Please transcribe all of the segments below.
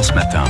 France Matin.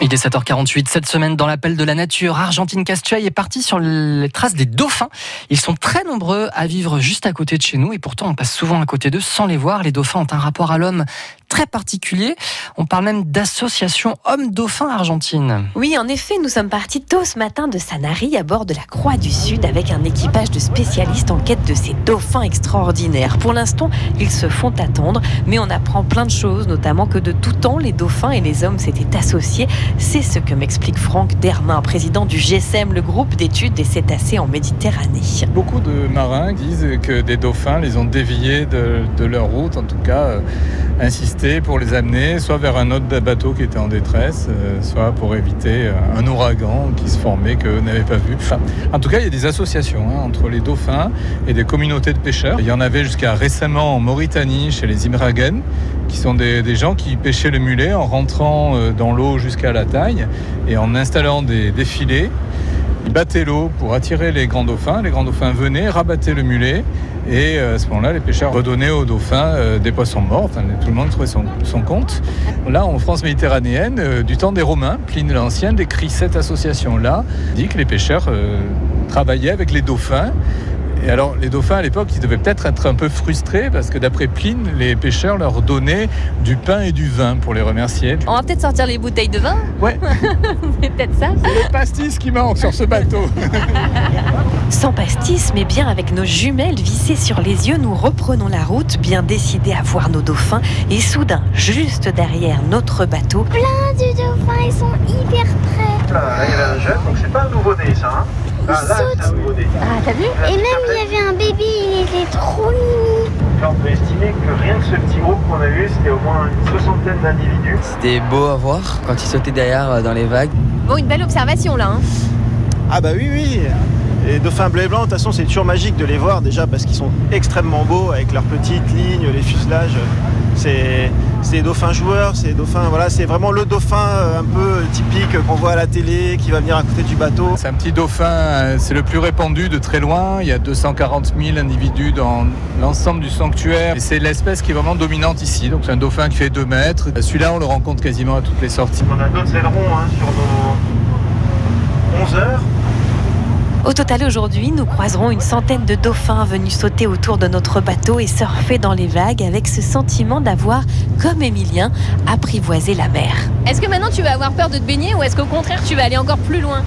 Il est 7h48 cette semaine dans l'appel de la nature. Argentine Castueil est parti sur les traces des dauphins. Ils sont très nombreux à vivre juste à côté de chez nous et pourtant on passe souvent à côté d'eux sans les voir. Les dauphins ont un rapport à l'homme très particulier. On parle même d'association homme-dauphin argentine. Oui, en effet, nous sommes partis tôt ce matin de Sanary à bord de la Croix du Sud avec un équipage de spécialistes en quête de ces dauphins extraordinaires. Pour l'instant, ils se font attendre, mais on apprend plein de choses, notamment que de tout temps, les dauphins et les hommes s'étaient associés. C'est ce que m'explique Franck Dermain, président du GSM, le groupe d'études des cétacés en Méditerranée. Beaucoup de marins disent que des dauphins les ont déviés de, de leur route, en tout cas euh, pour les amener soit vers un autre bateau qui était en détresse, euh, soit pour éviter euh, un ouragan qui se formait qu'eux n'avaient pas vu. en tout cas, il y a des associations hein, entre les dauphins et des communautés de pêcheurs. Il y en avait jusqu'à récemment en Mauritanie, chez les Imragen, qui sont des, gens qui pêchaient le mulet en rentrant euh, dans l'eau jusqu'à la taille et en installant des, des filets. Battaient l'eau pour attirer les grands dauphins. Les grands dauphins venaient, rabattaient le mulet et euh, à ce moment-là, les pêcheurs redonnaient aux dauphins euh, des poissons morts. Enfin, tout le monde trouvait son, compte. Là, en France méditerranéenne, euh, du temps des Romains, Pline l'Ancien décrit cette association-là, dit que les pêcheurs travaillaient avec les dauphins et alors, les dauphins à l'époque, ils devaient peut-être être un peu frustrés parce que d'après Pline, les pêcheurs leur donnaient du pain et du vin pour les remercier. On va peut-être sortir les bouteilles de vin Ouais. C'est peut-être ça. C'est les pastis qui manquent sur ce bateau. Sans pastis, mais bien avec nos jumelles vissées sur les yeux, nous reprenons la route, bien décidés à voir nos dauphins. Et soudain, juste derrière notre bateau, plein de dauphins, ils sont hyper près. Là, il y avait un jeune, donc c'est pas un nouveau-né ça. Hein ah, là. Ah, t'as vu Et même il y avait un bébé, il était trop mini. on peut estimer que rien que ce petit groupe qu'on a eu, c'était au moins une soixantaine d'individus. C'était beau à voir quand ils sautaient derrière euh, dans les vagues. Bon, une belle observation là. Hein. Ah bah oui, oui. Les dauphins bleus et blancs, de toute façon, c'est toujours magique de les voir déjà parce qu'ils sont extrêmement beaux avec leurs petites lignes, les fuselages. C'est des dauphins joueurs, c'est dauphins, voilà, c'est vraiment le dauphin euh, un peu typique qu'on voit à la télé, qui va venir à côté du bateau. C'est un petit dauphin, euh, c'est le plus répandu de très loin. Il y a 240 000 individus dans l'ensemble du sanctuaire. Et c'est l'espèce qui est vraiment dominante ici. Donc c'est un dauphin qui fait 2 mètres. Celui-là, on le rencontre quasiment à toutes les sorties. On a d'autres ailerons hein, sur nos 11 heures. Au total, aujourd'hui, nous croiserons une centaine de dauphins venus sauter autour de notre bateau et surfer dans les vagues avec ce sentiment d'avoir, comme Emilien, apprivoisé la mer. Est-ce que maintenant tu vas avoir peur de te baigner ou est-ce qu'au contraire tu vas aller encore plus loin?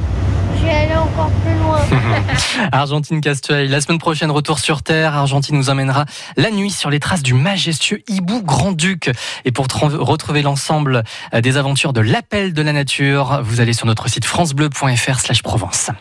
Je vais aller encore plus loin. Argentine Castueil, la semaine prochaine, retour sur Terre. Argentine nous emmènera la nuit sur les traces du majestueux hibou Grand-Duc. Et pour retrouver l'ensemble des aventures de l'appel de la nature, vous allez sur notre site francebleu.fr slash Provence.